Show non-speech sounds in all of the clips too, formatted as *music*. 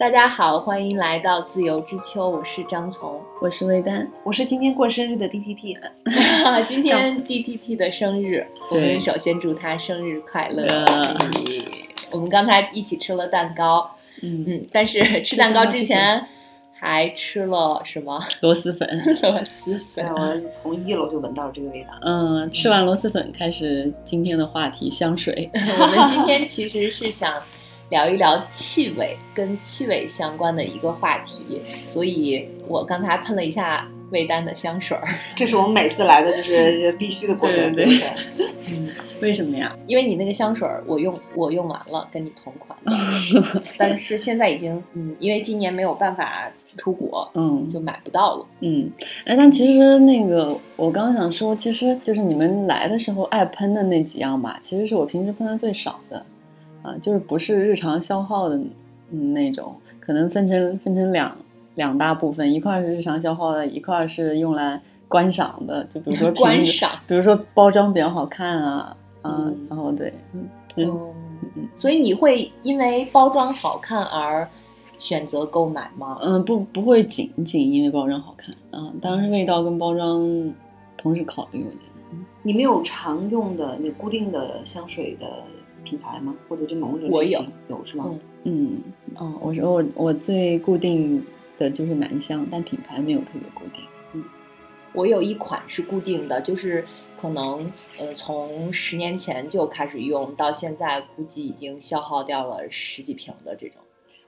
大家好，欢迎来到自由之秋，我是张从，我是魏丹，我是今天过生日的 DTT。*laughs* 今天 DTT 的生日，我们首先祝他生日快乐。我们刚才一起吃了蛋糕，嗯嗯，但是吃蛋糕之前还吃了什么？*laughs* 螺蛳粉，螺蛳粉。我从一楼就闻到了这个味道。嗯，吃完螺蛳粉，开始今天的话题——香水。*laughs* 我们今天其实是想。聊一聊气味跟气味相关的一个话题，所以我刚才喷了一下魏丹的香水儿，*laughs* 这是我们每次来的就是 *laughs* 必须的过程。对对对。嗯，*laughs* 为什么呀？因为你那个香水儿我用我用完了，跟你同款，但是现在已经嗯，因为今年没有办法出国，嗯，就买不到了。嗯，哎，但其实那个我刚刚想说，其实就是你们来的时候爱喷的那几样吧，其实是我平时喷的最少的。啊，就是不是日常消耗的那种，可能分成分成两两大部分，一块是日常消耗的，一块是用来观赏的，就比如说 *laughs* 观赏，比如说包装比较好看啊，啊，然后对，嗯嗯，所以你会因为包装好看而选择购买吗？嗯，不，不会仅仅因为包装好看，啊，当然是味道跟包装同时考虑。你没有常用的你固定的香水的？品牌吗？或者就某种类型有是吗？嗯嗯，我说我我最固定的就是男香，但品牌没有特别固定。嗯，我有一款是固定的，就是可能呃从十年前就开始用，到现在估计已经消耗掉了十几瓶的这种。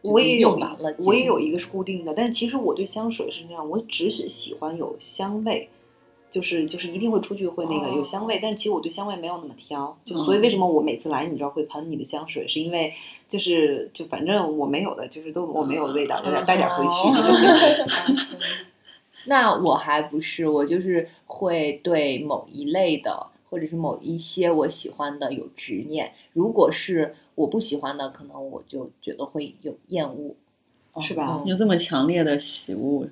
我也有，我也有一个是固定的，但是其实我对香水是那样，我只是喜欢有香味。就是就是一定会出去会那个有香味，但是其实我对香味没有那么挑，就所以为什么我每次来你知道会喷你的香水，是因为就是就反正我没有的，就是都我没有的味道，有点带点回去。*laughs* 那我还不是，我就是会对某一类的或者是某一些我喜欢的有执念。如果是我不喜欢的，可能我就觉得会有厌恶，是吧？有这么强烈的喜恶？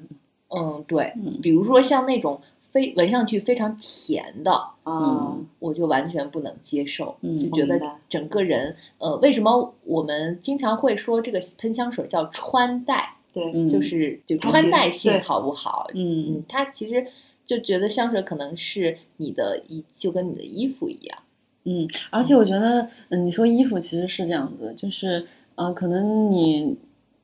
嗯，对，比如说像那种。非闻上去非常甜的，嗯，我就完全不能接受，就觉得整个人，呃，为什么我们经常会说这个喷香水叫穿戴？对，就是就穿戴性好不好？嗯嗯，他其实就觉得香水可能是你的衣，就跟你的衣服一样。嗯，而且我觉得，嗯，你说衣服其实是这样子，就是，呃，可能你。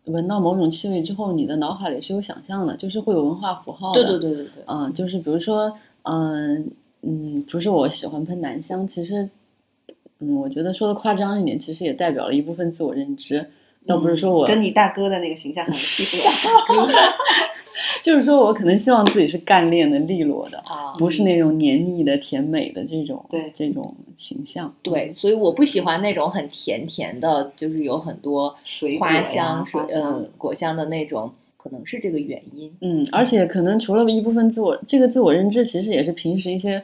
闻到某种气味之后，你的脑海里是有想象的，就是会有文化符号的。对对对对对。嗯，就是比如说，嗯嗯，不是我喜欢喷男香，其实，嗯，我觉得说的夸张一点，其实也代表了一部分自我认知，倒不是说我跟你大哥的那个形象很 *laughs* 契合。*laughs* *laughs* 就是说我可能希望自己是干练的、利落的，啊不是那种黏腻的、甜美的这种对这种形象。对，所以我不喜欢那种很甜甜的，就是有很多水花香、水嗯果香的那种，可能是这个原因。嗯，而且可能除了一部分自我，这个自我认知其实也是平时一些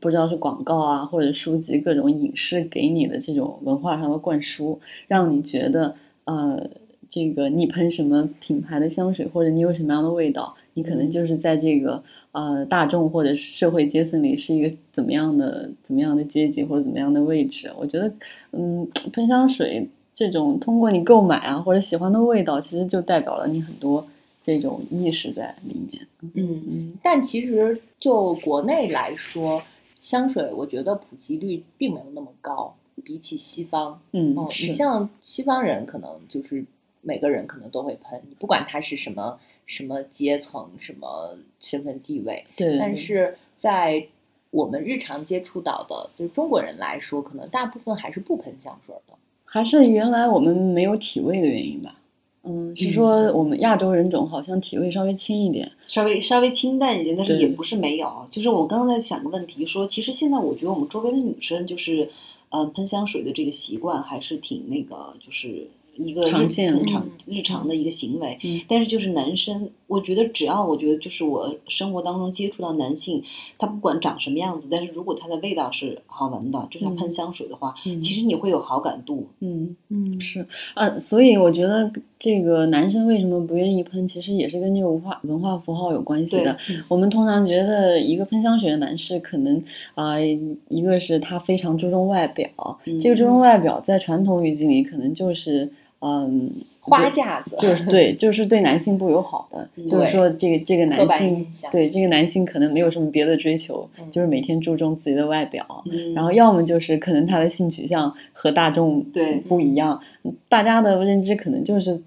不知道是广告啊或者书籍各种影视给你的这种文化上的灌输，让你觉得呃。这个你喷什么品牌的香水，或者你有什么样的味道，你可能就是在这个呃大众或者社会阶层里是一个怎么样的怎么样的阶级或者怎么样的位置。我觉得，嗯，喷香水这种通过你购买啊或者喜欢的味道，其实就代表了你很多这种意识在里面。嗯嗯。但其实就国内来说，香水我觉得普及率并没有那么高，比起西方。嗯，你像西方人可能就是。每个人可能都会喷，不管他是什么什么阶层、什么身份地位。对。但是在我们日常接触到的，就是中国人来说，可能大部分还是不喷香水的。还是原来我们没有体味的原因吧？嗯，是说我们亚洲人种好像体味稍微轻一点，稍微稍微清淡一些，但是也不是没有。就是我刚刚在想个问题，说其实现在我觉得我们周围的女生就是，嗯，喷香水的这个习惯还是挺那个，就是。一个日常日常的一个行为，但是就是男生，我觉得只要我觉得就是我生活当中接触到男性，他不管长什么样子，但是如果他的味道是好闻的，就像喷香水的话，其实你会有好感度。嗯嗯。是。啊，所以我觉得这个男生为什么不愿意喷，其实也是跟这个文化文化符号有关系的。我们通常觉得一个喷香水的男士，可能啊，一个是他非常注重外表，这个注重外表在传统语境里可能就是。嗯，花架子，就是对，就是对男性不友好的，就是说这个这个男性，对这个男性可能没有什么别的追求，就是每天注重自己的外表，然后要么就是可能他的性取向和大众对。不一样，大家的认知可能就是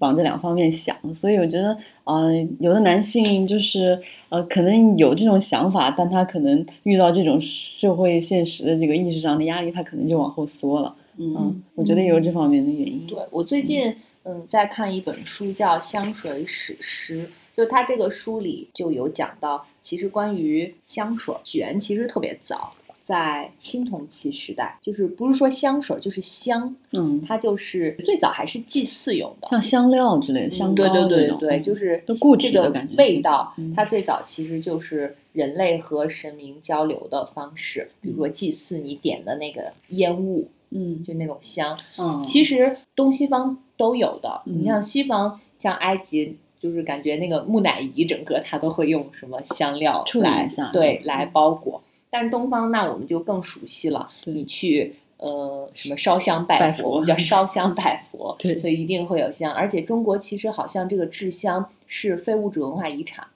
往这两方面想，所以我觉得，嗯，有的男性就是呃，可能有这种想法，但他可能遇到这种社会现实的这个意识上的压力，他可能就往后缩了。嗯，我觉得也有这方面的原因。对我最近嗯在看一本书，叫《香水史诗》，就他这个书里就有讲到，其实关于香水起源其实特别早，在青铜器时代，就是不是说香水就是香，嗯，它就是最早还是祭祀用的，像香料之类的香膏对对对对，就是这个味道，它最早其实就是人类和神明交流的方式，比如说祭祀你点的那个烟雾。嗯，就那种香，嗯，其实东西方都有的。你像西方，像埃及，就是感觉那个木乃伊整个它都会用什么香料来对来包裹。但是东方那我们就更熟悉了，你去呃什么烧香拜佛，我们叫烧香拜佛，*laughs* 对，所以一定会有香。而且中国其实好像这个制香是非物质文化遗产，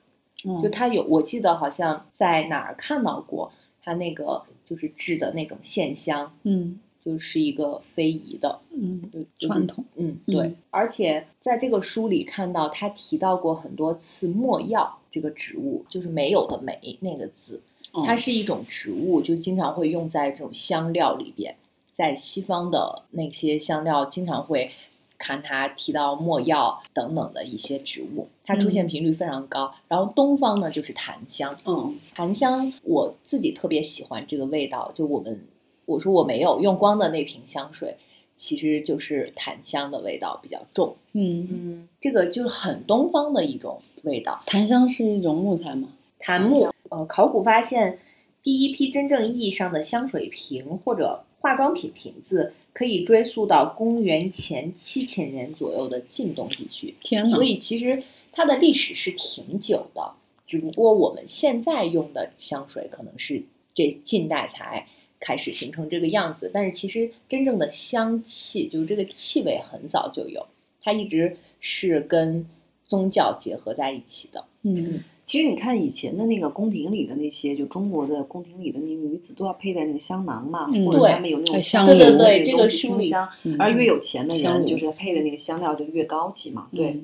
就它有，我记得好像在哪儿看到过，它那个就是制的那种线香，嗯。就是一个非遗的，嗯，传统，嗯，对。而且在这个书里看到，他提到过很多次墨药这个植物，就是没有的没那个字，它是一种植物，就经常会用在这种香料里边。在西方的那些香料，经常会看它提到墨药等等的一些植物，它出现频率非常高。然后东方呢，就是檀香，嗯，檀香我自己特别喜欢这个味道，就我们。我说我没有用光的那瓶香水，其实就是檀香的味道比较重。嗯嗯，这个就是很东方的一种味道。檀香是一种木材吗？檀木。呃，考古发现第一批真正意义上的香水瓶或者化妆品瓶子，可以追溯到公元前七千年左右的晋东地区。天哪！所以其实它的历史是挺久的，只不过我们现在用的香水可能是这近代才。开始形成这个样子，但是其实真正的香气，就是这个气味很早就有，它一直是跟宗教结合在一起的。嗯，其实你看以前的那个宫廷里的那些，就中国的宫廷里的那女子都要佩戴那个香囊嘛，或者他们有那种香对对对，这个书香，而越有钱的人就是配的那个香料就越高级嘛。对，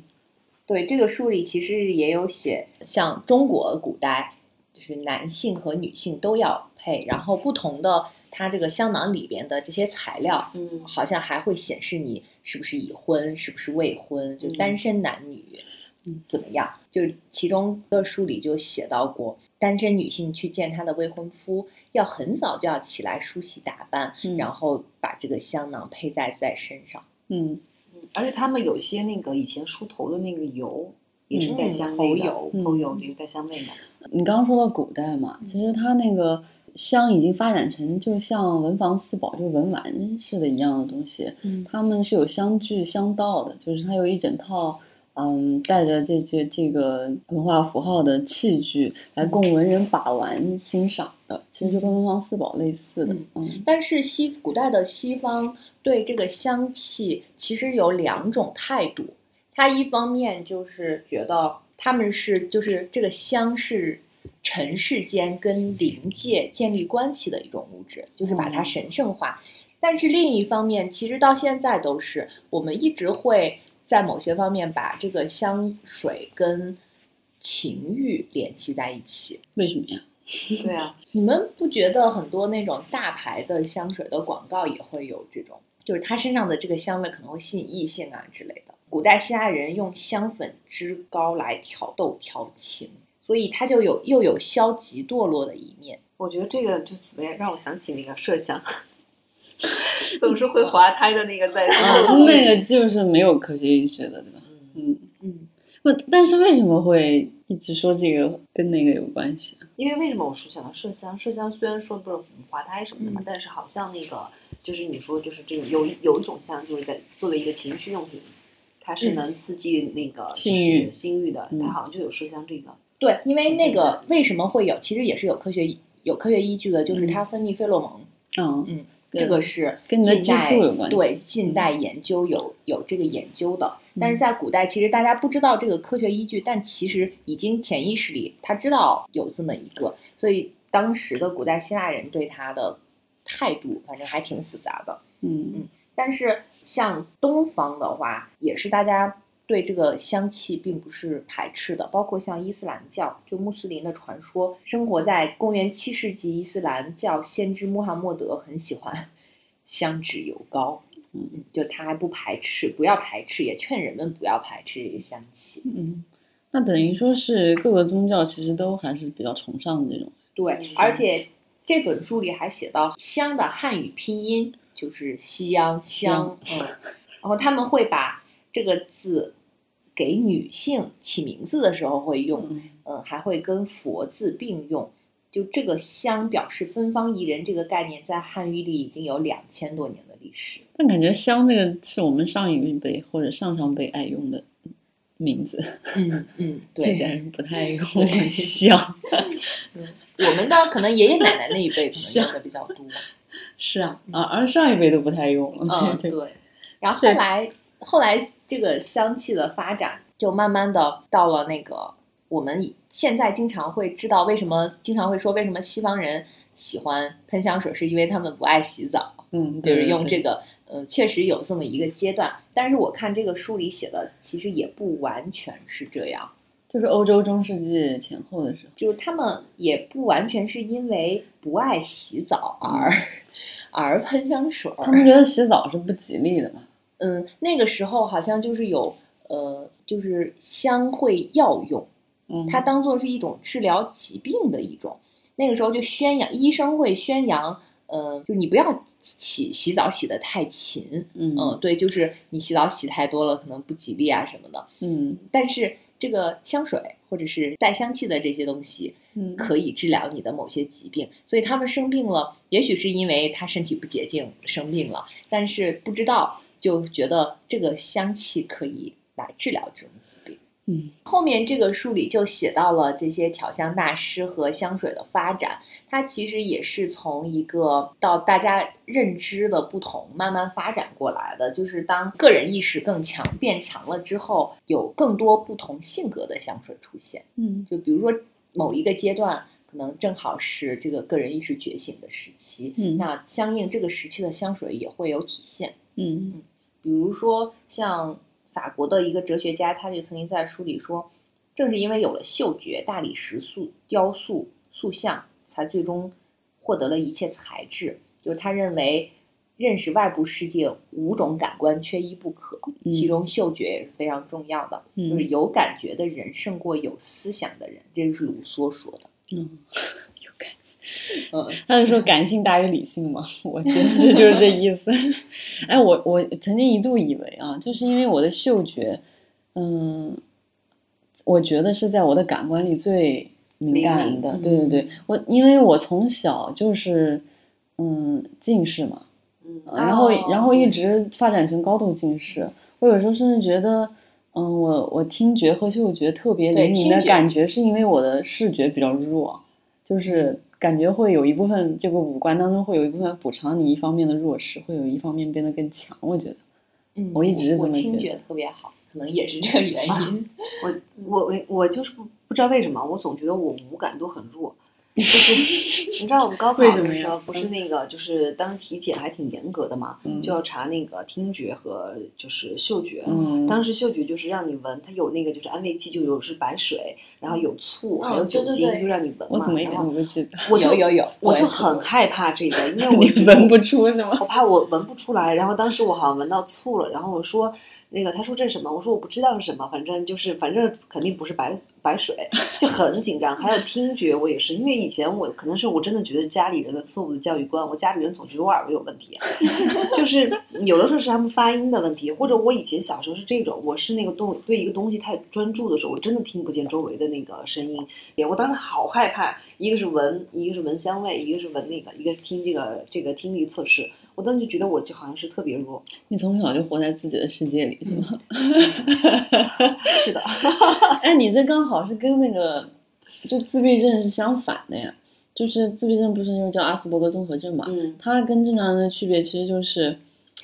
对，这个书里其实也有写，像中国古代。就是男性和女性都要配，然后不同的它这个香囊里边的这些材料，嗯，好像还会显示你是不是已婚，是不是未婚，就单身男女，嗯，怎么样？就其中的书里就写到过，单身女性去见她的未婚夫，要很早就要起来梳洗打扮，然后把这个香囊佩戴在身上，嗯。嗯，而且他们有些那个以前梳头的那个油。也是带香味的，头油也是带香味的。你刚刚说到古代嘛，其实它那个香已经发展成就像文房四宝，就文玩似的一样的东西。嗯，他们是有香具、香道的，就是它有一整套，嗯，带着这些这个文化符号的器具来供文人把玩欣赏的。其实就跟文房四宝类似的。嗯，但是西古代的西方对这个香气其实有两种态度。他一方面就是觉得他们是就是这个香是尘世间跟灵界建立关系的一种物质，就是把它神圣化。但是另一方面，其实到现在都是我们一直会在某些方面把这个香水跟情欲联系在一起。为什么呀？对啊，*laughs* 你们不觉得很多那种大牌的香水的广告也会有这种，就是它身上的这个香味可能会吸引异性啊之类的？古代希腊人用香粉脂膏来挑逗调情，所以它就有又有消极堕落的一面。我觉得这个就怎么样，让我想起那个麝香，*laughs* 总是会滑胎的那个在那个就是没有科学依据的，对吧？嗯嗯。不，但是为什么会一直说这个跟那个有关系？因为为什么我说想到麝香？麝香虽然说不是滑胎什么的嘛，但是好像那个就是你说就是这种有有一种香，就是在作为一个情趣用品。它是能刺激那个性欲性欲的，它好像就有麝香这个。对，因为那个为什么会有，其实也是有科学有科学依据的，就是它分泌费洛蒙。嗯嗯，这个是跟近代有关系。对，近代研究有有这个研究的。但是在古代，其实大家不知道这个科学依据，但其实已经潜意识里他知道有这么一个，所以当时的古代希腊人对他的态度，反正还挺复杂的。嗯嗯。但是像东方的话，也是大家对这个香气并不是排斥的，包括像伊斯兰教，就穆斯林的传说，生活在公元七世纪，伊斯兰教先知穆罕默德很喜欢香脂油膏。嗯，就他还不排斥，不要排斥，也劝人们不要排斥这个香气。嗯，那等于说是各个宗教其实都还是比较崇尚这种。对，而且这本书里还写到香的汉语拼音就是西洋香，嗯，然后他们会把这个字给女性起名字的时候会用，嗯，还会跟佛字并用。就这个香表示芬芳宜人这个概念，在汉语里已经有两千多年的历史。但感觉香这个是我们上一辈或者上上辈爱用的名字。嗯嗯，对，*laughs* 这人不太用香。嗯，我们的可能爷爷奶奶那一辈可能用的比较多。是啊，啊，而上一辈都不太用了。嗯，对。然后后来后来这个香气的发展，就慢慢的到了那个。我们现在经常会知道为什么经常会说为什么西方人喜欢喷香水，是因为他们不爱洗澡。嗯，就是用这个，嗯，确实有这么一个阶段。但是我看这个书里写的，其实也不完全是这样。就是欧洲中世纪前后的时候，就是他们也不完全是因为不爱洗澡而而喷香水。他们觉得洗澡是不吉利的嘛？嗯，那个时候好像就是有，呃，就是香会药用。嗯它当做是一种治疗疾病的一种，那个时候就宣扬，医生会宣扬，呃，就你不要洗洗澡洗的太勤，嗯，对，就是你洗澡洗太多了，可能不吉利啊什么的，嗯，但是这个香水或者是带香气的这些东西，嗯，可以治疗你的某些疾病，所以他们生病了，也许是因为他身体不洁净生病了，但是不知道就觉得这个香气可以来治疗这种疾病。嗯，后面这个书里就写到了这些调香大师和香水的发展，它其实也是从一个到大家认知的不同慢慢发展过来的。就是当个人意识更强变强了之后，有更多不同性格的香水出现。嗯，就比如说某一个阶段，可能正好是这个个人意识觉醒的时期，嗯，那相应这个时期的香水也会有体现。嗯嗯，比如说像。法国的一个哲学家，他就曾经在书里说，正是因为有了嗅觉、大理石、塑雕塑、塑像，才最终获得了一切材质。就他认为，认识外部世界五种感官缺一不可，其中嗅觉也是非常重要的。就是有感觉的人胜过有思想的人，这个是卢梭说的。嗯。嗯，*laughs* 他就说感性大于理性嘛？我觉得这就是这意思。*laughs* 哎，我我曾经一度以为啊，就是因为我的嗅觉，嗯，我觉得是在我的感官里最敏感的。对对对，我因为我从小就是嗯近视嘛，嗯，然后然后一直发展成高度近视。我有时候甚至觉得，嗯，我我听觉和嗅觉特别灵敏的感觉，是因为我的视觉比较弱，就是。感觉会有一部分这个五官当中会有一部分补偿你一方面的弱势，会有一方面变得更强。我觉得，嗯，我一直这么觉得。听觉特别好，可能也是这个原因。我我我我就是不不知道为什么，我总觉得我五感都很弱。*laughs* 你知道我们高考的时候不是那个，就是当时体检还挺严格的嘛，就要查那个听觉和就是嗅觉。当时嗅觉就是让你闻，它有那个就是安慰剂，就有是白水，然后有醋，还有酒精，就让你闻嘛。然后我就有有，我就很害怕这个，因为我 *laughs* 闻不出是吗？我怕我闻不出来。然后当时我好像闻到醋了，然后我说。那个他说这是什么？我说我不知道是什么，反正就是反正肯定不是白白水，就很紧张。还有听觉，我也是，因为以前我可能是我真的觉得家里人的错误的教育观，我家里人总觉得我耳朵有问题，就是有的时候是他们发音的问题，或者我以前小时候是这种，我是那个东对一个东西太专注的时候，我真的听不见周围的那个声音，我当时好害怕。一个是闻，一个是闻香味，一个是闻那个，一个是听这个这个听力测试。我当时就觉得我就好像是特别弱。你从小就活在自己的世界里，是吗？*laughs* 是的。*laughs* 哎，你这刚好是跟那个就自闭症是相反的呀。就是自闭症不是又叫阿斯伯格综合症嘛？嗯，它跟正常人的区别其实就是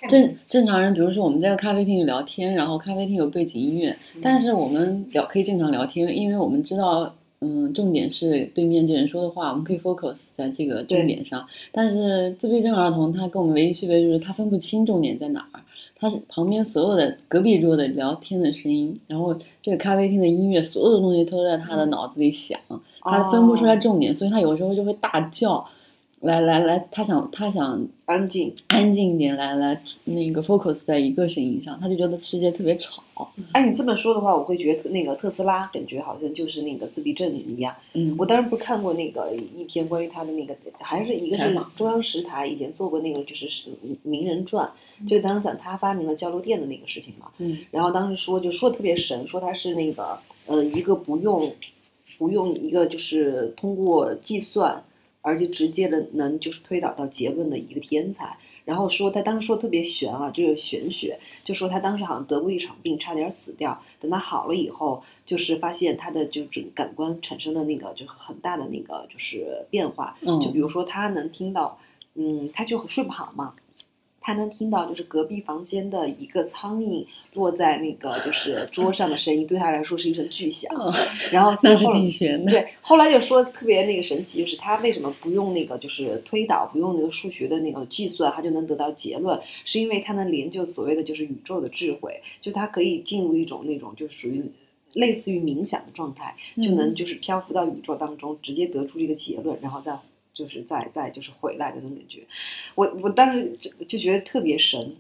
正正常人，比如说我们在咖啡厅里聊天，然后咖啡厅有背景音乐，但是我们聊可以正常聊天，因为我们知道，嗯，重点是对面这人说的话，我们可以 focus 在这个重点上。但是自闭症儿童他跟我们唯一区别就是他分不清重点在哪儿。他是旁边所有的隔壁桌的聊天的声音，然后这个咖啡厅的音乐，所有的东西都在他的脑子里响，他分不出来重点，所以他有时候就会大叫。来来来，他想他想安静安静一点，来来那个 focus 在一个声音上，他就觉得世界特别吵。哎，你这么说的话，我会觉得那个特斯拉感觉好像就是那个自闭症一样。嗯，我当时不是看过那个一篇关于他的那个，还是一个是中央十台以前做过那个就是名人传，就当时讲他发明了交流电的那个事情嘛。嗯，然后当时说就说特别神，说他是那个呃一个不用不用一个就是通过计算。而且直接的能就是推导到结论的一个天才，然后说他当时说特别玄啊，就是玄学，就说他当时好像得过一场病，差点死掉。等他好了以后，就是发现他的就整感官产生了那个就很大的那个就是变化，就比如说他能听到，嗯，他就睡不好嘛。他能听到，就是隔壁房间的一个苍蝇落在那个就是桌上的声音，*laughs* 对他来说是一声巨响。然后那是挺悬的。对，后来就说特别那个神奇，就是他为什么不用那个就是推导，不用那个数学的那个计算，他就能得到结论，是因为他能研究所谓的就是宇宙的智慧，就他可以进入一种那种就属于类似于冥想的状态，就能就是漂浮到宇宙当中，直接得出这个结论，然后再。就是在在就是回来的那种感觉，我我当时就就觉得特别神。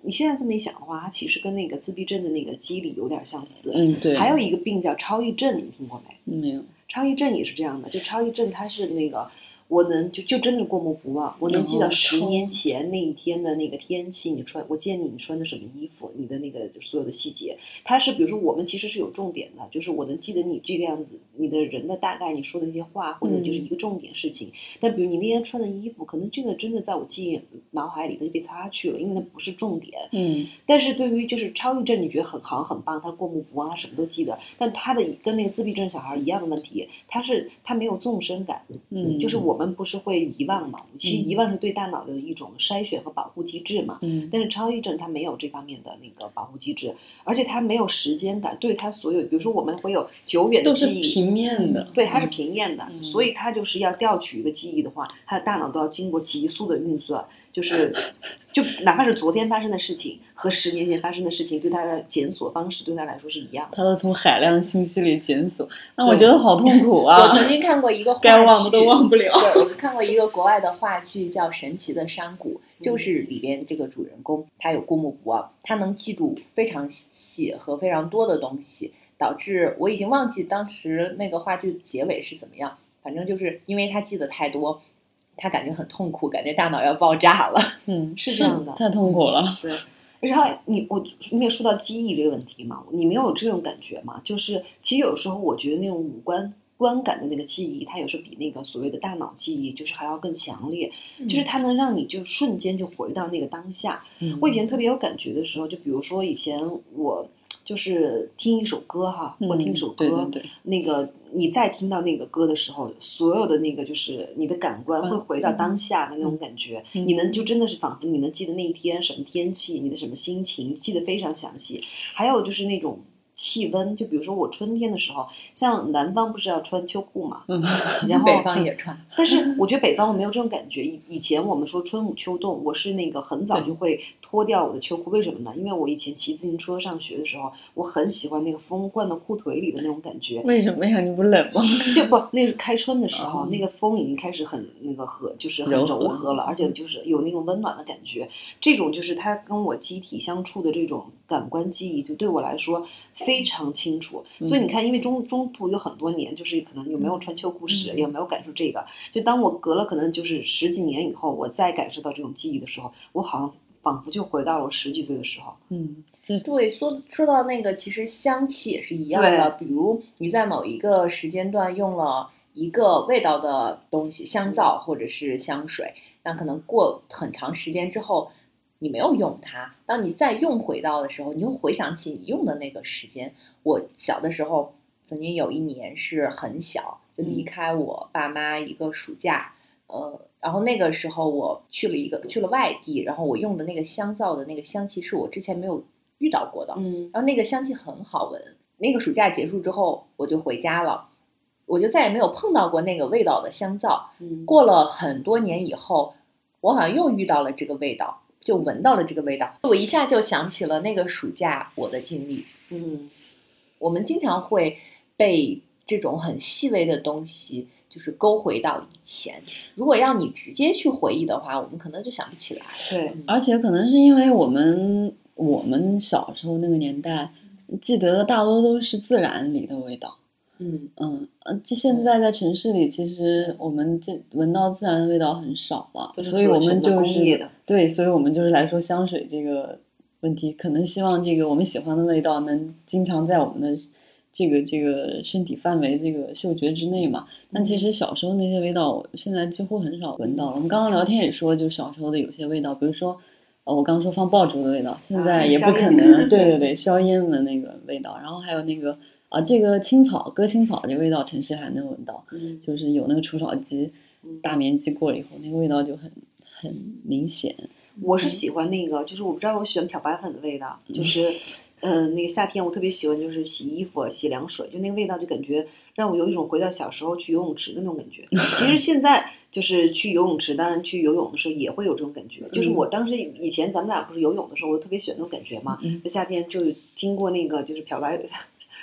你现在这么一想的话，它其实跟那个自闭症的那个机理有点相似。嗯，对。还有一个病叫超忆症，你们听过没？没有。超忆症也是这样的，就超忆症它是那个。我能就就真的过目不忘，我能记得十年前那一天的那个天气，你穿我见你你穿的什么衣服，你的那个所有的细节，它是比如说我们其实是有重点的，就是我能记得你这个样子，你的人的大概你说的一些话，或者就是一个重点事情。但比如你那天穿的衣服，可能这个真的在我记忆脑海里它就被擦去了，因为那不是重点。嗯。但是对于就是超忆症，你觉得很好很棒，他过目不忘，他什么都记得。但他的跟那个自闭症小孩一样的问题，他是他没有纵深感，嗯，就是我。我们不是会遗忘嘛？其实遗忘是对大脑的一种筛选和保护机制嘛。嗯。但是超忆症它没有这方面的那个保护机制，而且它没有时间感。对它所有，比如说我们会有久远的记忆，平面的。对，它是平面的，所以它就是要调取一个记忆的话，它的大脑都要经过急速的运算。就是，就哪怕是昨天发生的事情和十年前发生的事情，对他的检索方式对他来说是一样。他都从海量信息里检索，那我觉得好痛苦啊！我曾经看过一个该忘的都忘不了。对，我看过一个国外的话剧叫《神奇的山谷》，就是里边这个主人公他有过目不忘，他能记住非常细和非常多的东西，导致我已经忘记当时那个话剧结尾是怎么样。反正就是因为他记得太多。他感觉很痛苦，感觉大脑要爆炸了。嗯，*laughs* 是这样的，太痛苦了。对，然后你我没有说到记忆这个问题嘛？你没有这种感觉吗？就是其实有时候我觉得那种五官观感的那个记忆，它有时候比那个所谓的大脑记忆就是还要更强烈，就是它能让你就瞬间就回到那个当下。我以前特别有感觉的时候，就比如说以前我就是听一首歌哈，我听一首歌，那个。你再听到那个歌的时候，所有的那个就是你的感官会回到当下的那种感觉，你能就真的是仿佛你能记得那一天什么天气，你的什么心情，记得非常详细。还有就是那种气温，就比如说我春天的时候，像南方不是要穿秋裤嘛，*laughs* *laughs* 然后北方也穿，但是我觉得北方我没有这种感觉。以以前我们说春捂秋冻，我是那个很早就会。脱掉我的秋裤，为什么呢？因为我以前骑自行车上学的时候，我很喜欢那个风灌到裤腿里的那种感觉。为什么呀？你不冷吗？*laughs* 就不，那是开春的时候，那个风已经开始很那个和，就是很柔和了，而且就是有那种温暖的感觉。这种就是它跟我机体相处的这种感官记忆，就对我来说非常清楚。所以你看，因为中中途有很多年，就是可能有没有穿秋裤时，也没有感受这个。就当我隔了可能就是十几年以后，我再感受到这种记忆的时候，我好像。仿佛就回到了我十几岁的时候。嗯，对，说说到那个，其实香气也是一样的。比如你在某一个时间段用了一个味道的东西，香皂或者是香水，那可能过很长时间之后，你没有用它。当你再用回到的时候，你又回想起你用的那个时间。我小的时候，曾经有一年是很小。就离开我爸妈一个暑假，呃，然后那个时候我去了一个去了外地，然后我用的那个香皂的那个香气是我之前没有遇到过的，嗯，然后那个香气很好闻。那个暑假结束之后，我就回家了，我就再也没有碰到过那个味道的香皂。嗯，过了很多年以后，我好像又遇到了这个味道，就闻到了这个味道，我一下就想起了那个暑假我的经历。嗯，我们经常会被这种很细微的东西，就是勾回到以前。如果要你直接去回忆的话，我们可能就想不起来。对，而且可能是因为我们我们小时候那个年代。记得的大多都是自然里的味道，嗯嗯呃，这现在在城市里，其实我们这闻到自然的味道很少了，所以我们就是对，所以我们就是来说香水这个问题，可能希望这个我们喜欢的味道能经常在我们的这个这个身体范围、这个嗅觉之内嘛。但其实小时候那些味道，现在几乎很少闻到了。我们刚刚聊天也说，就小时候的有些味道，比如说。呃我刚说放爆竹的味道，现在也不可能。*laughs* 对对对，硝烟的那个味道，然后还有那个啊，这个青草割青草这味道，城市还能闻到。嗯，就是有那个除草机，大面积过了以后，那个味道就很很明显。我是喜欢那个，就是我不知道我喜欢漂白粉的味道，就是。嗯，那个夏天我特别喜欢，就是洗衣服、洗凉水，就那个味道，就感觉让我有一种回到小时候去游泳池的那种感觉。*laughs* 其实现在就是去游泳池，当然去游泳的时候也会有这种感觉。就是我当时以前咱们俩不是游泳的时候，我特别喜欢那种感觉嘛。在夏天就经过那个就是漂白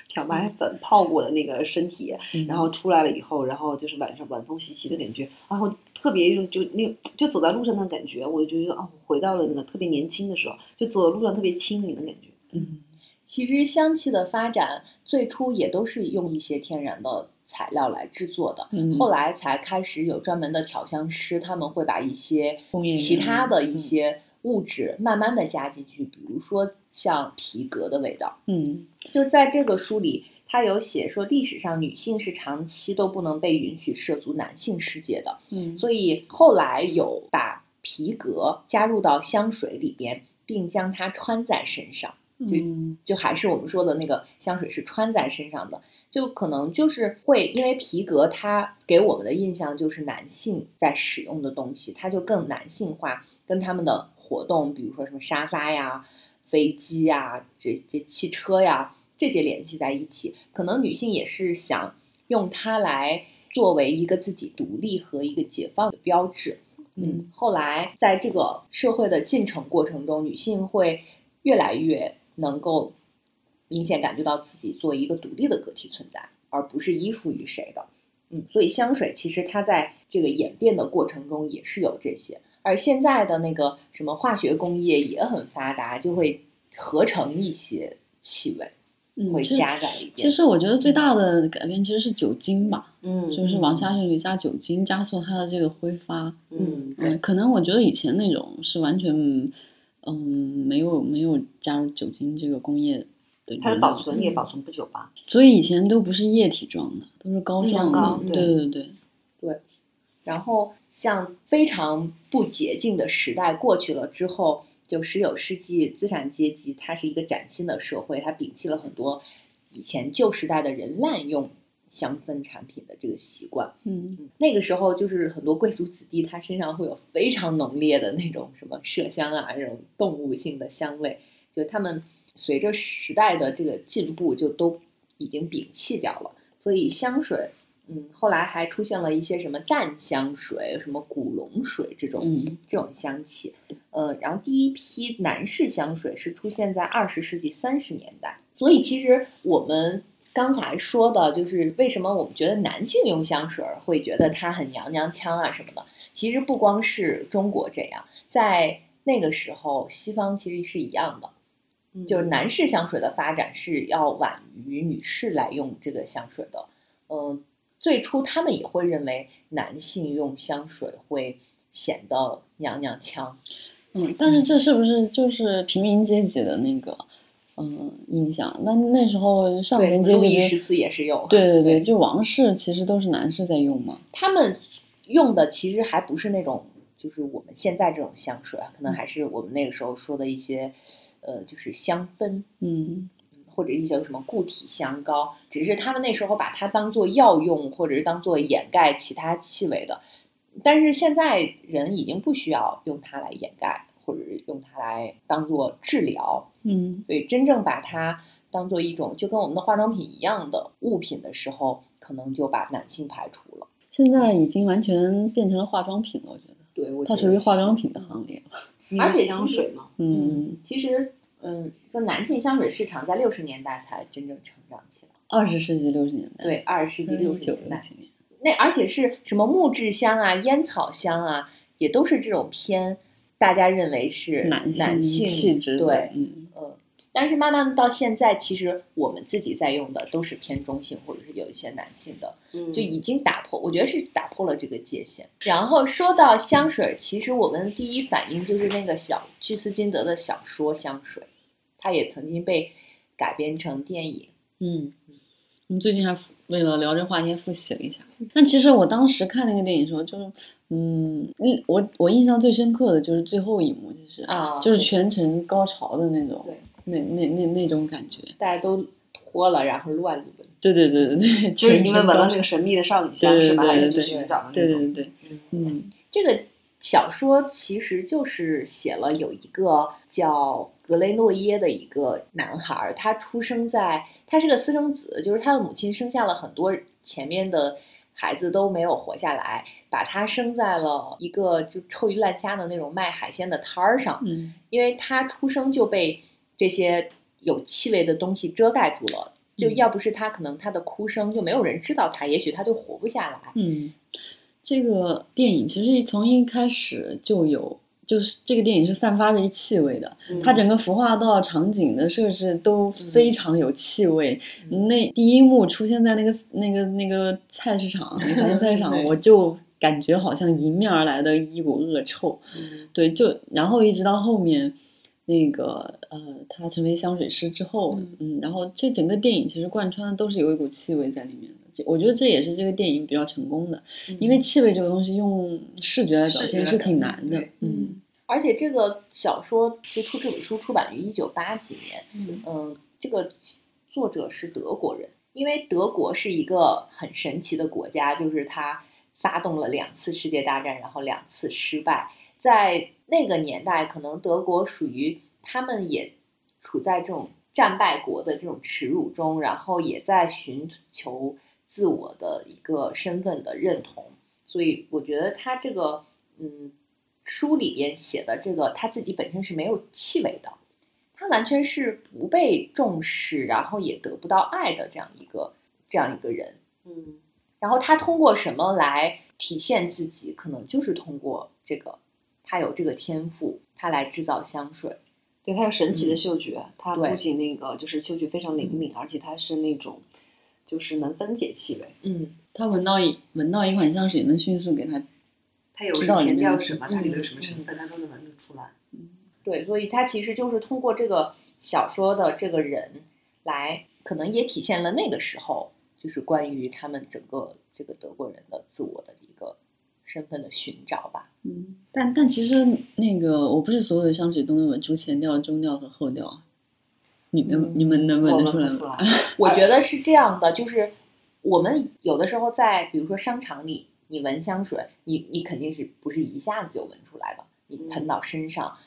漂白粉泡过的那个身体，然后出来了以后，然后就是晚上晚风习习的感觉，然后特别一种就那就走在路上的感觉，我就觉得啊，回到了那个特别年轻的时候，就走在路上特别轻盈的感觉。嗯。其实香气的发展最初也都是用一些天然的材料来制作的，后来才开始有专门的调香师，他们会把一些其他的一些物质慢慢的加进去，比如说像皮革的味道。嗯，就在这个书里，他有写说历史上女性是长期都不能被允许涉足男性世界的。嗯，所以后来有把皮革加入到香水里边，并将它穿在身上。就就还是我们说的那个香水是穿在身上的，就可能就是会因为皮革它给我们的印象就是男性在使用的东西，它就更男性化，跟他们的活动，比如说什么沙发呀、飞机呀、这这汽车呀这些联系在一起，可能女性也是想用它来作为一个自己独立和一个解放的标志。嗯，后来在这个社会的进程过程中，女性会越来越。能够明显感觉到自己作为一个独立的个体存在，而不是依附于谁的。嗯，所以香水其实它在这个演变的过程中也是有这些。而现在的那个什么化学工业也很发达，就会合成一些气味，会加在里边。其实我觉得最大的改变其实是酒精吧，嗯，就是往香水里加酒精，加速它的这个挥发。嗯嗯，可能我觉得以前那种是完全。嗯，没有没有加入酒精这个工业的，它的保存也保存不久吧？所以以前都不是液体状的，都是高效的。对对对对。然后像非常不洁净的时代过去了之后，就十九世纪资产阶级它是一个崭新的社会，它摒弃了很多以前旧时代的人滥用。香氛产品的这个习惯，嗯，那个时候就是很多贵族子弟，他身上会有非常浓烈的那种什么麝香啊，这种动物性的香味，就他们随着时代的这个进步，就都已经摒弃掉了。所以香水，嗯，后来还出现了一些什么淡香水、什么古龙水这种这种香气，呃，然后第一批男士香水是出现在二十世纪三十年代。所以其实我们。刚才说的就是为什么我们觉得男性用香水会觉得它很娘娘腔啊什么的。其实不光是中国这样，在那个时候西方其实是一样的，就是男士香水的发展是要晚于女士来用这个香水的。嗯，最初他们也会认为男性用香水会显得娘娘腔。嗯，但是这是不是就是平民阶级的那个？嗯，印象那那时候上层阶级，路易十四也是有。对对对，就王室其实都是男士在用嘛。他们用的其实还不是那种，就是我们现在这种香水啊，可能还是我们那个时候说的一些，呃，就是香氛，嗯，或者一些什么固体香膏，只是他们那时候把它当做药用，或者是当做掩盖其他气味的。但是现在人已经不需要用它来掩盖，或者是用它来当做治疗。嗯，所以真正把它当做一种就跟我们的化妆品一样的物品的时候，可能就把男性排除了。现在已经完全变成了化妆品了，我觉得。对，它属于化妆品的行列了。而且香水嘛，嗯，其实。嗯，说男性香水市场在六十年代才真正成长起来。二十世纪六十年代，对，二十世纪六十年代。那而且是什么木质香啊、烟草香啊，也都是这种偏大家认为是男性气质。对，嗯嗯。但是慢慢到现在，其实我们自己在用的都是偏中性，或者是有一些男性的，就已经打破。我觉得是打破了这个界限。然后说到香水，其实我们第一反应就是那个小居斯金德的小说香水。它也曾经被改编成电影。嗯，我们最近还为了聊这话题复习了一下。*laughs* 但其实我当时看那个电影的时候，就是，嗯，我我印象最深刻的就是最后一幕，就是啊，就是全程高潮的那种，对，那那那那种感觉，大家都脱了，然后乱伦。对对对对对，*laughs* 就是你们闻到那个神秘的少女香是吧？一直寻找的那种。对对对，嗯，这个小说其实就是写了有一个叫。格雷诺耶的一个男孩，他出生在他是个私生子，就是他的母亲生下了很多前面的孩子都没有活下来，把他生在了一个就臭鱼烂虾的那种卖海鲜的摊儿上。嗯，因为他出生就被这些有气味的东西遮盖住了，就要不是他，可能他的哭声就没有人知道他，也许他就活不下来。嗯，这个电影其实从一开始就有。就是这个电影是散发着一气味的，它整个服化道场景的设置都非常有气味。那第一幕出现在那个那个那个菜市场，菜市场，*laughs* 我就感觉好像迎面而来的一股恶臭。对，就然后一直到后面，那个呃，他成为香水师之后，嗯，然后这整个电影其实贯穿的都是有一股气味在里面的。我觉得这也是这个电影比较成功的，因为气味这个东西用视觉来表现是挺难的。嗯，而且这个小说就出这本书出版于一九八几年。嗯，这个作者是德国人，因为德国是一个很神奇的国家，就是他发动了两次世界大战，然后两次失败。在那个年代，可能德国属于他们也处在这种战败国的这种耻辱中，然后也在寻求。自我的一个身份的认同，所以我觉得他这个嗯书里边写的这个他自己本身是没有气味的，他完全是不被重视，然后也得不到爱的这样一个这样一个人，嗯，然后他通过什么来体现自己？可能就是通过这个，他有这个天赋，他来制造香水，对他有神奇的嗅觉，他不仅那个就是嗅觉非常灵敏，而且他是那种。就是能分解气味，嗯，他闻到一闻到一款香水，能迅速给他，他有前调什么，它里头什么成分，他都能闻得出来。嗯，对，所以他其实就是通过这个小说的这个人来，可能也体现了那个时候就是关于他们整个这个德国人的自我的一个身份的寻找吧。嗯，但但其实那个我不是所有的香水都能闻出前调、中调和后调。你能你们能闻得出来吗？*laughs* 我觉得是这样的，就是我们有的时候在比如说商场里，你闻香水，你你肯定是不是一下子就闻出来的？你喷到身上，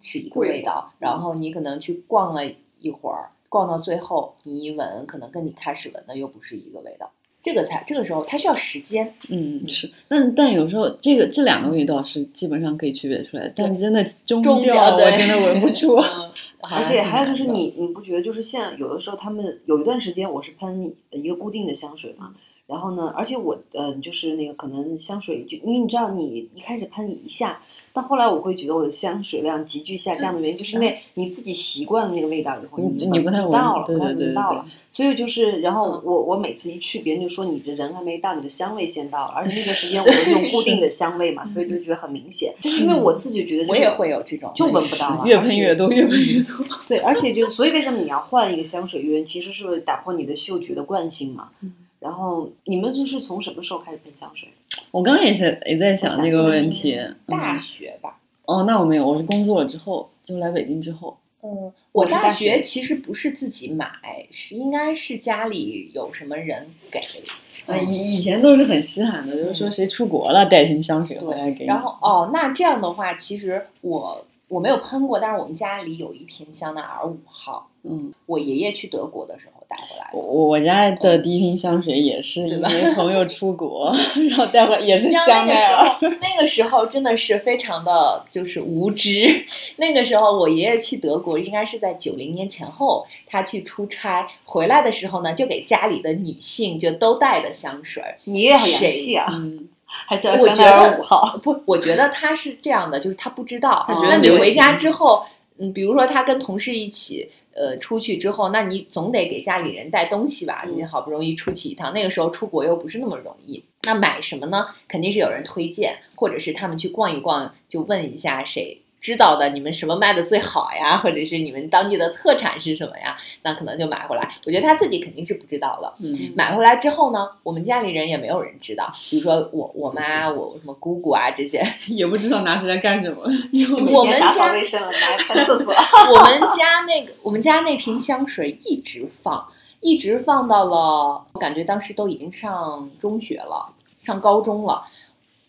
是一个味道，然后你可能去逛了一会儿，逛到最后你一闻，可能跟你开始闻的又不是一个味道。这个才这个时候，它需要时间。嗯，是。但但有时候，这个这两个味道是基本上可以区别出来。但真的中调，我真的闻不出。*laughs* *laughs* 而且还有就是，你你不觉得就是像有的时候，他们有一段时间，我是喷一个固定的香水嘛。然后呢，而且我呃，就是那个可能香水，就因为你知道，你一开始喷一下。但后来我会觉得我的香水量急剧下降的原因，就是因为你自己习惯了那个味道以后，你闻不到了，不太闻到了。所以就是，然后我我每次一去，别人就说你的人还没到，你的香味先到了。而且那段时间我 *laughs* 们用固定的香味嘛，所以就觉得很明显。就是因为我自己觉得，我也会有这种，就闻不到了，越喷越多，越喷越多。对，而且就所以为什么你要换一个香水？晕，其实是打破你的嗅觉的惯性嘛。然后你们就是从什么时候开始喷香水？我刚刚也是也在想这个问题。大学吧。哦，那我没有，我是工作了之后，就来北京之后，嗯，我大学其实不是自己买，是应该是家里有什么人给。呃，以以前都是很稀罕的，就是说谁出国了带瓶香水回来给。然后哦，那这样的话，其实我我没有喷过，但是我们家里有一瓶香奈儿五号。嗯，我爷爷去德国的时候。带回来，我我家的第一瓶香水也是因为朋友出国，*laughs* 然后带回来也是香奈儿。那个时候真的是非常的就是无知。那个时候我爷爷去德国，应该是在九零年前后，他去出差回来的时候呢，就给家里的女性就都带的香水。你也很洋气啊，还知道香奈儿五号？不，我觉得他是这样的，就是他不知道。那你回家之后，嗯，比如说他跟同事一起。呃，出去之后，那你总得给家里人带东西吧？你好不容易出去一趟，那个时候出国又不是那么容易，那买什么呢？肯定是有人推荐，或者是他们去逛一逛，就问一下谁。知道的，你们什么卖的最好呀？*laughs* 或者是你们当地的特产是什么呀？那可能就买回来。我觉得他自己肯定是不知道的。嗯，买回来之后呢，我们家里人也没有人知道。比如说我我妈，我什么姑姑啊这些也不知道拿出来干什么。*laughs* 我们家卫生了，拿上厕所。*laughs* 我们家那个，我们家那瓶香水一直放，一直放到了，我感觉当时都已经上中学了，上高中了。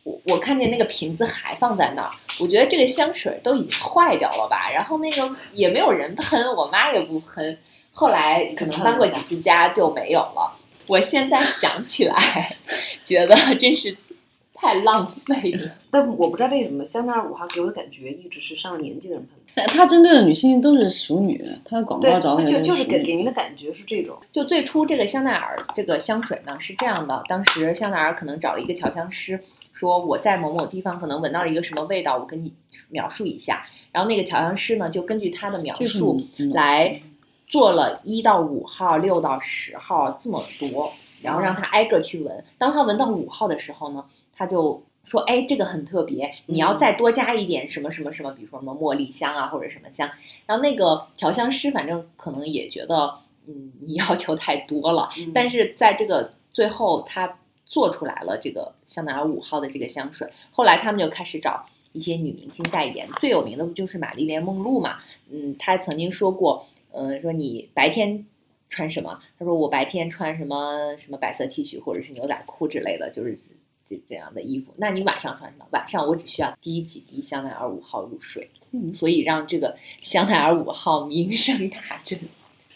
我我看见那个瓶子还放在那儿，我觉得这个香水都已经坏掉了吧。然后那个也没有人喷，我妈也不喷。后来可能搬过几次家就没有了。我现在想起来，*laughs* 觉得真是 *laughs* 太浪费了。*laughs* 但我不知道为什么香奈儿五号给我的感觉一直是上了年纪的人喷。它针对的女性都是熟女，它的广告找的就就是给给您的感觉是这种。就最初这个香奈儿这个香水呢是这样的，当时香奈儿可能找了一个调香师。说我在某某地方可能闻到了一个什么味道，我跟你描述一下。然后那个调香师呢，就根据他的描述来做了一到五号、六到十号这么多，然后让他挨个去闻。当他闻到五号的时候呢，他就说：“哎，这个很特别，你要再多加一点什么什么什么，比如说什么茉莉香啊，或者什么香。”然后那个调香师反正可能也觉得，嗯，你要求太多了。但是在这个最后，他。做出来了这个香奈儿五号的这个香水，后来他们就开始找一些女明星代言，最有名的不就是玛丽莲梦露嘛？嗯，她曾经说过，嗯，说你白天穿什么？她说我白天穿什么什么白色 T 恤或者是牛仔裤之类的，就是这这样的衣服。那你晚上穿什么？晚上我只需要滴几滴香奈儿五号入睡，嗯，所以让这个香奈儿五号名声大振。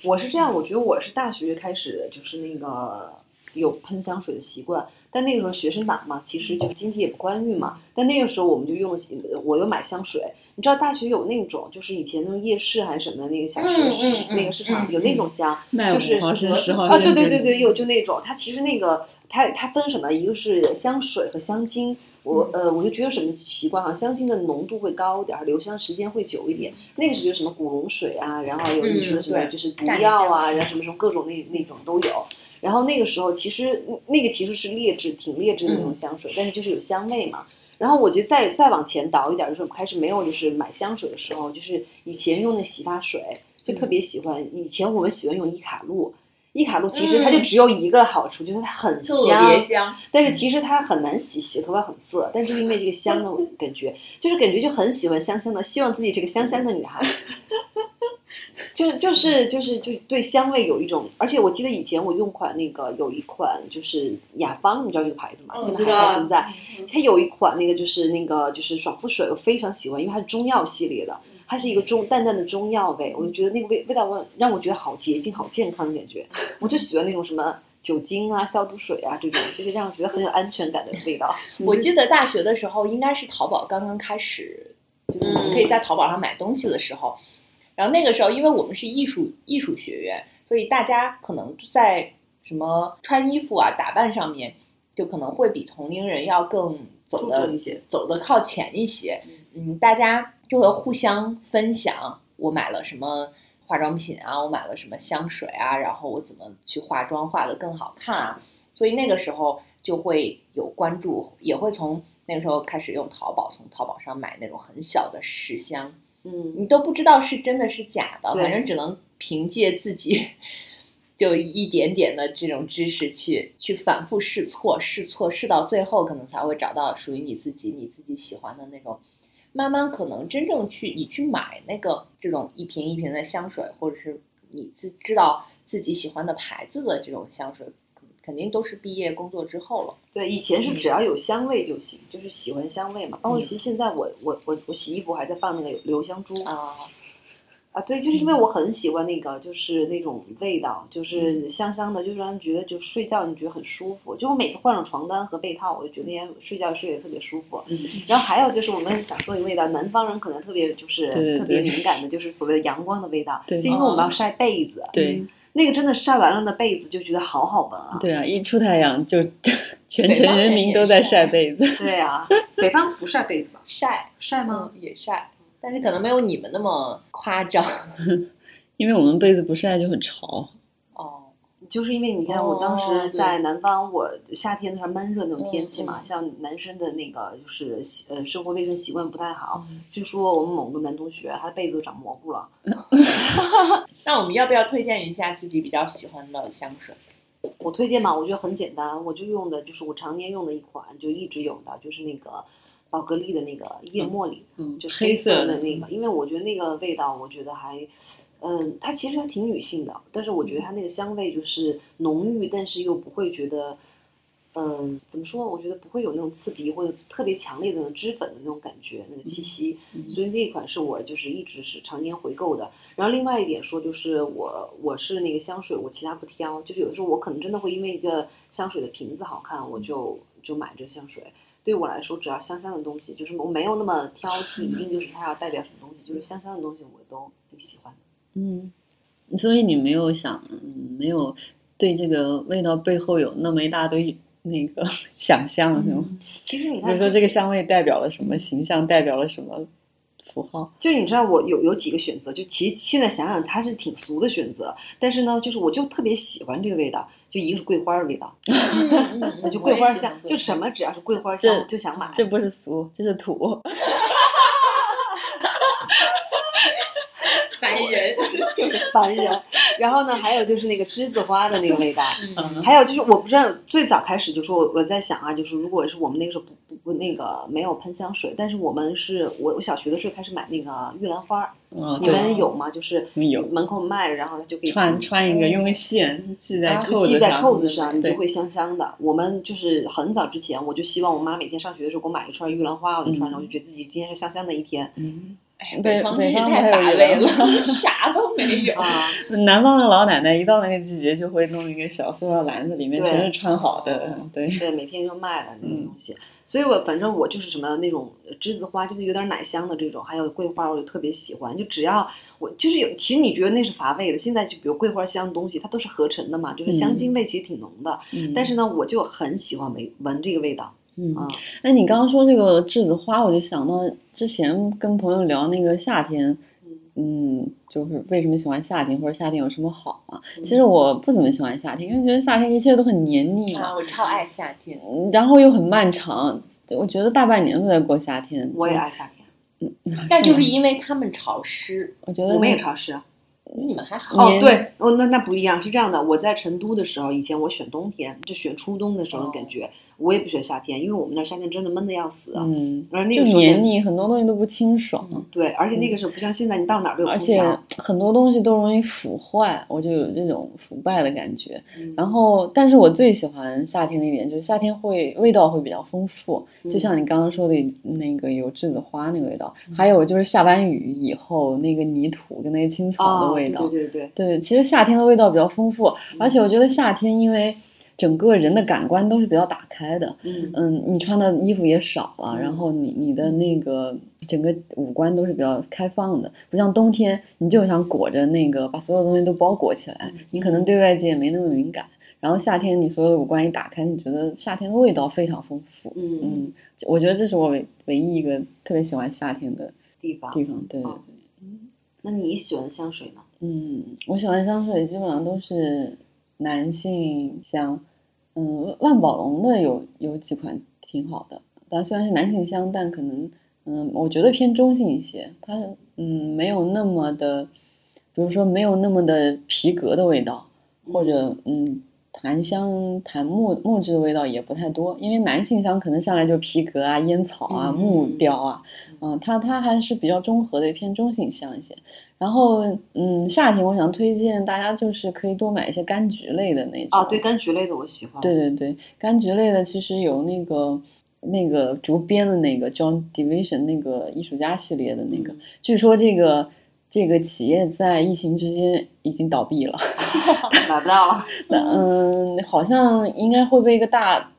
我是这样，我觉得我是大学开始就是那个。有喷香水的习惯，但那个时候学生党嘛，其实就是经济也不宽裕嘛。但那个时候我们就用，我又买香水。你知道大学有那种，就是以前那种夜市还是什么的那个小市那个市场有那种香，就是啊，对对对对，有就那种。它其实那个它它分什么？一个是香水和香精。我呃，我就觉得什么习惯，好像香精的浓度会高点儿，留香时间会久一点。那个是就什么古龙水啊，然后有你说的什么就是毒药啊，然后什么什么各种那那种都有。然后那个时候其实那个其实是劣质，挺劣质的那种香水，但是就是有香味嘛。然后我觉得再再往前倒一点，就是我们开始没有就是买香水的时候，就是以前用的洗发水，就特别喜欢。以前我们喜欢用伊卡璐。伊卡璐其实它就只有一个好处，就是它很香，但是其实它很难洗，洗头发很涩。但是因为这个香的 *laughs* 感觉，就是感觉就很喜欢香香的，希望自己这个香香的女孩，就就是就是就对香味有一种。而且我记得以前我用款那个有一款就是雅芳，你知道这个牌子吗？现在还存在。它有一款那个就是那个就是爽肤水，我非常喜欢，因为它是中药系列的。它是一个中淡淡的中药味，我就觉得那个味味道我让我觉得好洁净、好健康的感觉。我就喜欢那种什么酒精啊、消毒水啊这种，就是让我觉得很有安全感的味道。*laughs* 我记得大学的时候，应该是淘宝刚刚开始，就是可以在淘宝上买东西的时候。然后那个时候，因为我们是艺术艺术学院，所以大家可能在什么穿衣服啊、打扮上面，就可能会比同龄人要更走的一些，走的靠前一些。嗯，大家。就会互相分享，我买了什么化妆品啊，我买了什么香水啊，然后我怎么去化妆化的更好看啊，所以那个时候就会有关注，也会从那个时候开始用淘宝，从淘宝上买那种很小的试香，嗯，你都不知道是真的是假的，反正只能凭借自己 *laughs* 就一点点的这种知识去去反复试错，试错试到最后，可能才会找到属于你自己你自己喜欢的那种。慢慢可能真正去你去买那个这种一瓶一瓶的香水，或者是你自知道自己喜欢的牌子的这种香水，肯定都是毕业工作之后了。对，以前是只要有香味就行，就是喜欢香味嘛。包括其实现在我我我我洗衣服还在放那个留香珠啊。啊，对，就是因为我很喜欢那个，就是那种味道，就是香香的，就让人觉得就睡觉你觉得很舒服。就我每次换了床单和被套，我就觉得那天睡觉睡得特别舒服。*laughs* 然后还有就是我们想说的味道，南方人可能特别就是特别敏感的，就是所谓的阳光的味道。对，就因为我们要晒被子。对，那个真的晒完了的被子就觉得好好闻啊。对啊，一出太阳就 *laughs* 全城人民都在晒被子。对啊，北方不晒被子吧？晒晒吗？也晒。但是可能没有你们那么夸张，*laughs* 因为我们被子不晒就很潮。哦，就是因为你看，我当时在南方，我夏天的时候闷热那种天气嘛，像男生的那个就是呃生活卫生习惯不太好。据说我们某个男同学他的被子都长蘑菇了。*laughs* *laughs* 那我们要不要推荐一下自己比较喜欢的香水？我推荐嘛，我觉得很简单，我就用的就是我常年用的一款，就一直有的，就是那个。宝格丽的那个夜茉莉，嗯，就黑色的那个，因为我觉得那个味道，我觉得还，嗯，它其实还挺女性的，但是我觉得它那个香味就是浓郁，但是又不会觉得，嗯，怎么说？我觉得不会有那种刺鼻或者特别强烈的脂粉的那种感觉，那个气息。所以这一款是我就是一直是常年回购的。然后另外一点说，就是我我是那个香水，我其他不挑，就是有的时候我可能真的会因为一个香水的瓶子好看，我就就买这个香水。对我来说，只要香香的东西，就是我没有那么挑剔，一定就是它要代表什么东西，就是香香的东西我都挺喜欢的。嗯，所以你没有想，没有对这个味道背后有那么一大堆那个 *laughs* 想象，是吗？其实你看，比如说这个香味代表了什么形象，代表了什么？符号就是你知道我有有几个选择，就其实现在想想它是挺俗的选择，但是呢，就是我就特别喜欢这个味道，就一个是桂花的味道，*laughs* 那 *laughs* 就桂花香，就什么只要是桂花香就想买。这不是俗，这是土。烦人，*laughs* 就是烦人。然后呢，还有就是那个栀子花的那个味道，*laughs* 还有就是我不知道最早开始就说我我在想啊，就是如果是我们那个时候不不不那个没有喷香水，但是我们是我我小学的时候开始买那个玉兰花，你们有吗？就是有门口卖，然后它就可以穿穿一个用个线系在扣系在扣子上，你就会香香的。我们就是很早之前，我就希望我妈每天上学的时候给我买一串玉兰花，我就穿上，我就觉得自己今天是香香的一天。北方真是太乏味了，啥都没有。南方的老奶奶一到那个季节，就会弄一个小塑料篮子，里面全是穿好的。对对，每天就卖的那个东西。所以我反正我就是什么那种栀子花，就是有点奶香的这种，还有桂花，我就特别喜欢。就只要我就是有，其实你觉得那是乏味的。现在就比如桂花香的东西，它都是合成的嘛，就是香精味其实挺浓的。但是呢，我就很喜欢闻闻这个味道。嗯，哎，你刚刚说这个栀子花，我就想到之前跟朋友聊那个夏天，嗯，就是为什么喜欢夏天，或者夏天有什么好嘛？其实我不怎么喜欢夏天，因为觉得夏天一切都很黏腻嘛。我超爱夏天，然后又很漫长，我觉得大半年都在过夏天。我也爱夏天，嗯，但就是因为他们潮湿，我觉得我们也潮湿啊。你们还好哦，对，哦，那那不一样，是这样的。我在成都的时候，以前我选冬天，就选初冬的时候的感觉，我也不选夏天，因为我们那夏天真的闷的要死。嗯，而那个时候黏腻，很多东西都不清爽。对，而且那个时候不像现在，你到哪儿都有空调，很多东西都容易腐坏，我就有这种腐败的感觉。然后，但是我最喜欢夏天的一点就是夏天会味道会比较丰富，就像你刚刚说的那个有栀子花那个味道，还有就是下完雨以后那个泥土跟那个青草的味道。对对对。对，其实夏天的味道比较丰富，而且我觉得夏天因为整个人的感官都是比较打开的，嗯嗯，你穿的衣服也少了，然后你你的那个整个五官都是比较开放的，不像冬天，你就想裹着那个把所有东西都包裹起来，你可能对外界没那么敏感。然后夏天你所有的五官一打开，你觉得夏天的味道非常丰富，嗯嗯，我觉得这是我唯唯一一个特别喜欢夏天的地方地方，对对对。嗯，那你喜欢香水吗？嗯，我喜欢香水基本上都是男性香，嗯，万宝龙的有有几款挺好的，但虽然是男性香，但可能嗯，我觉得偏中性一些，它嗯没有那么的，比如说没有那么的皮革的味道，或者嗯檀香、檀木木质的味道也不太多，因为男性香可能上来就皮革啊、烟草啊、木雕啊，嗯，它它还是比较中和的，偏中性香一些。然后，嗯，夏天我想推荐大家就是可以多买一些柑橘类的那种。啊，对，柑橘类的我喜欢。对对对，柑橘类的其实有那个那个竹编的那个 John Division 那个艺术家系列的那个，据说这个。这个企业在疫情之间已经倒闭了，*laughs* 买不到了。*laughs* 嗯，好像应该会被一个大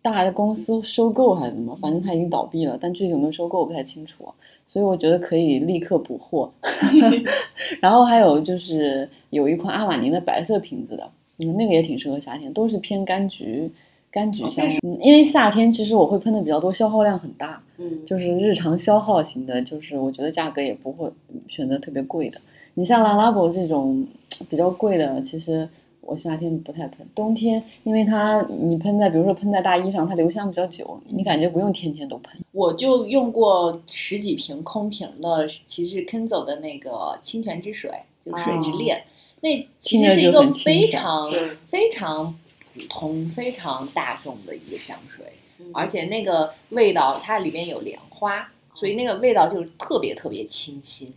大的公司收购还是怎么？反正它已经倒闭了，但具体有没有收购我不太清楚。所以我觉得可以立刻补货。*laughs* 然后还有就是有一款阿玛尼的白色瓶子的，嗯，那个也挺适合夏天，都是偏柑橘。柑橘香，嗯因为夏天其实我会喷的比较多，消耗量很大，嗯，就是日常消耗型的，就是我觉得价格也不会选择特别贵的。你像拉拉博这种比较贵的，其实我夏天不太喷，冬天因为它你喷在比如说喷在大衣上，它留香比较久，你感觉不用天天都喷。我就用过十几瓶空瓶的，其实 Kenzo 的那个清泉之水，就水之恋，那其实是一个非常非常。普通非常大众的一个香水，而且那个味道它里面有莲花，所以那个味道就特别特别清新。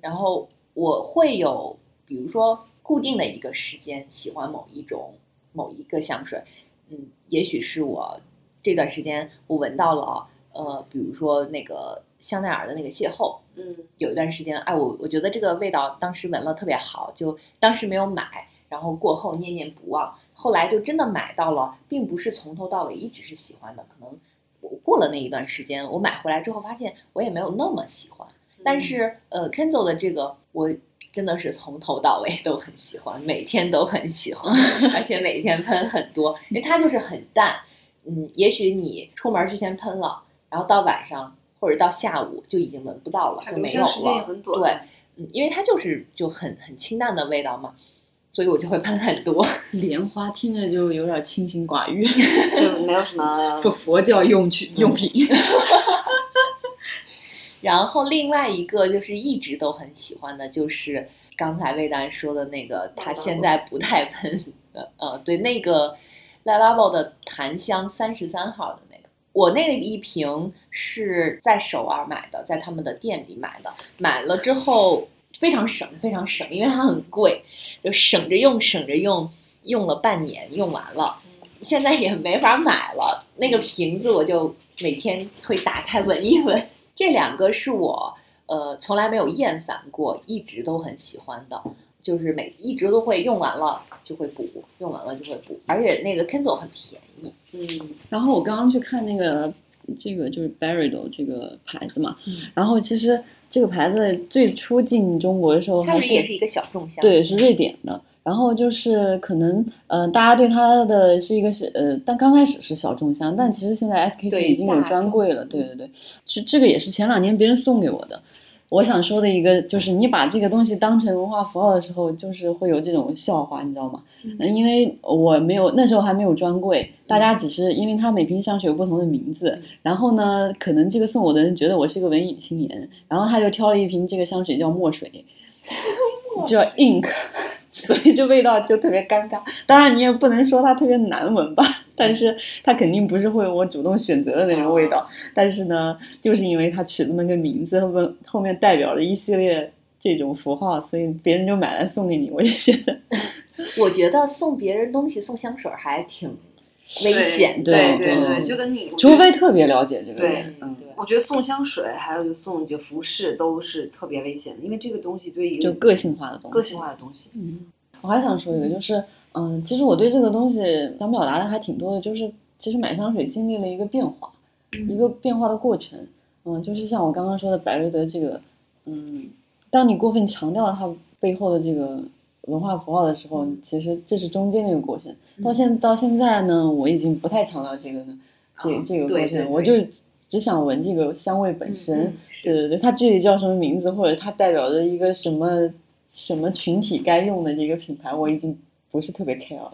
然后我会有，比如说固定的一个时间喜欢某一种某一个香水，嗯，也许是我这段时间我闻到了，呃，比如说那个香奈儿的那个邂逅，嗯，有一段时间，哎，我我觉得这个味道当时闻了特别好，就当时没有买，然后过后念念不忘。后来就真的买到了，并不是从头到尾一直是喜欢的，可能我过了那一段时间，我买回来之后发现我也没有那么喜欢。但是呃，Kenzo 的这个我真的是从头到尾都很喜欢，每天都很喜欢，而且每天喷很多，因为它就是很淡。嗯，也许你出门之前喷了，然后到晚上或者到下午就已经闻不到了，就没有了。对，嗯，因为它就是就很很清淡的味道嘛。所以我就会喷很多 *laughs* 莲花，听着就有点清心寡欲，*laughs* 就没有什么 *laughs* 佛佛教用具用品。然后另外一个就是一直都很喜欢的，就是刚才魏丹说的那个，他现在不太喷的，呃，对，那个 La Labo 的檀香三十三号的那个，我那一瓶是在首尔买的，在他们的店里买的，买了之后。非常省，非常省，因为它很贵，就省着用，省着用，用了半年，用完了，现在也没法买了。那个瓶子我就每天会打开闻一闻。这两个是我呃从来没有厌烦过，一直都很喜欢的，就是每一直都会用完了就会补，用完了就会补，而且那个 Kenzo 很便宜。嗯，然后我刚刚去看那个这个就是 Barrido 这个牌子嘛，然后其实。这个牌子最初进中国的时候，它是也是一个小众香，对，是瑞典的。然后就是可能，呃，大家对它的是一个是呃，但刚开始是小众香，但其实现在 SKP 已经有专柜了。对对对，是这个也是前两年别人送给我的。我想说的一个就是，你把这个东西当成文化符号的时候，就是会有这种笑话，你知道吗？嗯，因为我没有那时候还没有专柜，大家只是因为它每瓶香水有不同的名字，然后呢，可能这个送我的人觉得我是一个文艺青年，然后他就挑了一瓶这个香水叫墨水，*laughs* 叫 ink。*laughs* 所以这味道就特别尴尬，当然你也不能说它特别难闻吧，但是它肯定不是会我主动选择的那种味道。但是呢，就是因为它取这么个名字，后后面代表了一系列这种符号，所以别人就买来送给你。我就觉得，*laughs* 我觉得送别人东西送香水还挺。危险，对对对，就跟你，除非特别了解这个。对，嗯，我觉得送香水还有就送就服饰都是特别危险的，因为这个东西对于就个性化的东西，个性化的东西。嗯，我还想说一个，就是嗯，其实我对这个东西想表达的还挺多的，就是其实买香水经历了一个变化，一个变化的过程。嗯，就是像我刚刚说的百瑞德这个，嗯，当你过分强调它背后的这个。文化符号的时候，其实这是中间那个过程。到现到现在呢，我已经不太强调这个呢，这这个过程，我就只想闻这个香味本身。对对对，它具体叫什么名字，或者它代表着一个什么什么群体该用的这个品牌，我已经不是特别 care 了。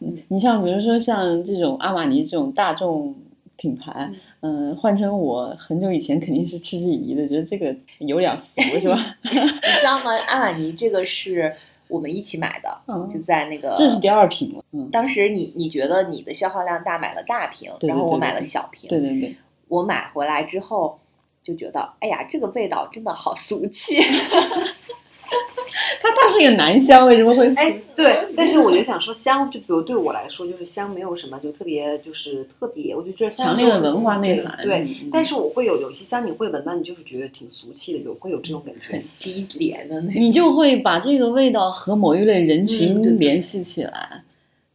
嗯，你像比如说像这种阿玛尼这种大众品牌，嗯，换成我很久以前肯定是嗤之以鼻的，觉得这个有点俗，*laughs* 是吧？*laughs* 你知道吗？阿玛尼这个是。我们一起买的，就在那个这是第二瓶了。嗯，当时你你觉得你的消耗量大，买了大瓶，然后我买了小瓶。对对对，我买回来之后就觉得，哎呀，这个味道真的好俗气。*laughs* 它它是一个男香，为什么会？哎，对，*laughs* 但是我就想说香，就比如对我来说，就是香没有什么就特别，就是特别，我就觉得强烈的文化内涵。对，但是我会有有一些香，你会闻到，你就是觉得挺俗气的，有会有这种感觉，很低廉的那。你就会把这个味道和某一类人群联系起来，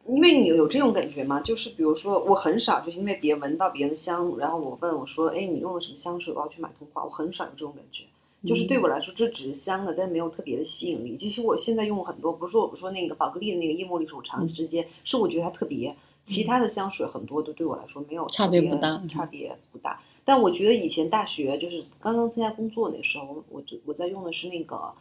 因为你有这种感觉吗？就是比如说，我很少就是因为别闻到别人的香，然后我问我说，哎，你用了什么香水？我要去买通话，我很少有这种感觉。就是对我来说，这只是香的，但是没有特别的吸引力。其实我现在用很多，不是说我说那个宝格丽的那个叶茉莉是我长时间，是我觉得它特别。其他的香水很多都对我来说没有差别不大，差别不大。但我觉得以前大学就是刚刚参加工作那时候，我就我在用的是那个，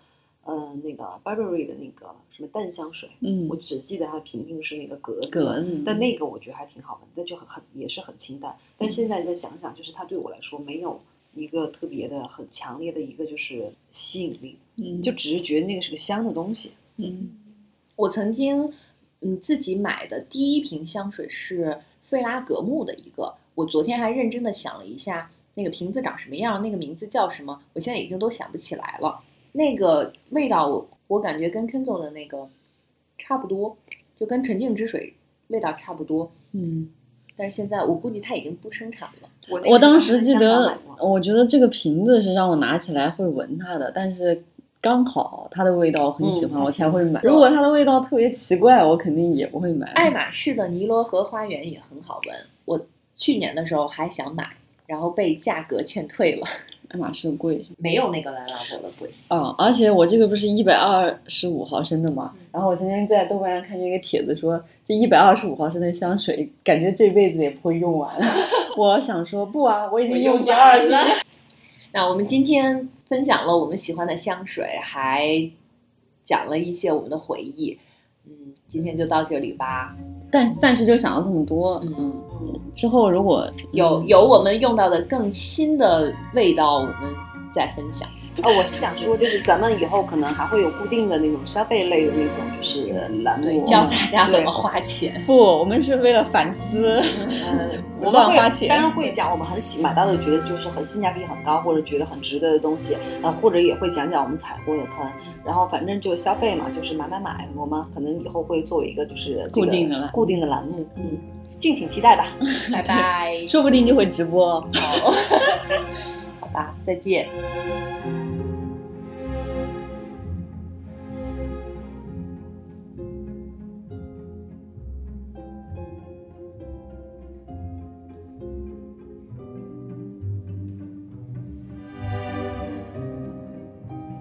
呃，那个 Burberry 的那个什么淡香水。嗯，我只记得它的瓶瓶是那个格子，但那个我觉得还挺好闻，但就很很也是很清淡。但现在再想想，就是它对我来说没有。一个特别的、很强烈的一个就是吸引力，嗯，就只是觉得那个是个香的东西，嗯。我曾经嗯自己买的第一瓶香水是费拉格慕的一个，我昨天还认真的想了一下，那个瓶子长什么样，那个名字叫什么，我现在已经都想不起来了。那个味道我我感觉跟 Kenzo 的那个差不多，就跟纯净之水味道差不多，嗯。但是现在我估计它已经不生产了。我当时记得，我觉得这个瓶子是让我拿起来会闻它的，但是刚好它的味道很喜欢，我才会买。如果它的味道特别奇怪，我肯定也不会买。爱马仕的尼罗河花园也很好闻，我去年的时候还想买，然后被价格劝退了。爱马仕的贵，没有那个兰拉博的贵。嗯，而且我这个不是一百二十五毫升的嘛，然后我今天在豆瓣上看见一个帖子说，这一百二十五毫升的香水，感觉这辈子也不会用完。*laughs* 我想说不啊，我已经用第二了。那我们今天分享了我们喜欢的香水，还讲了一些我们的回忆。嗯，今天就到这里吧。但暂时就想到这么多。嗯。之后如果有有我们用到的更新的味道，我们再分享。哦，我是想说，就是咱们以后可能还会有固定的那种消费类的那种，就是栏目，教大家怎么花钱。不，我们是为了反思，嗯，*laughs* 我们会当然会讲我们很喜买到的，觉得就是很性价比很高，或者觉得很值得的东西，呃，或者也会讲讲我们踩过的坑。然后反正就消费嘛，就是买买买。我们可能以后会作为一个就是固定的固定的栏目，嗯。敬请期待吧，*laughs* 拜拜，*laughs* 说不定就会直播。好，好吧，再见。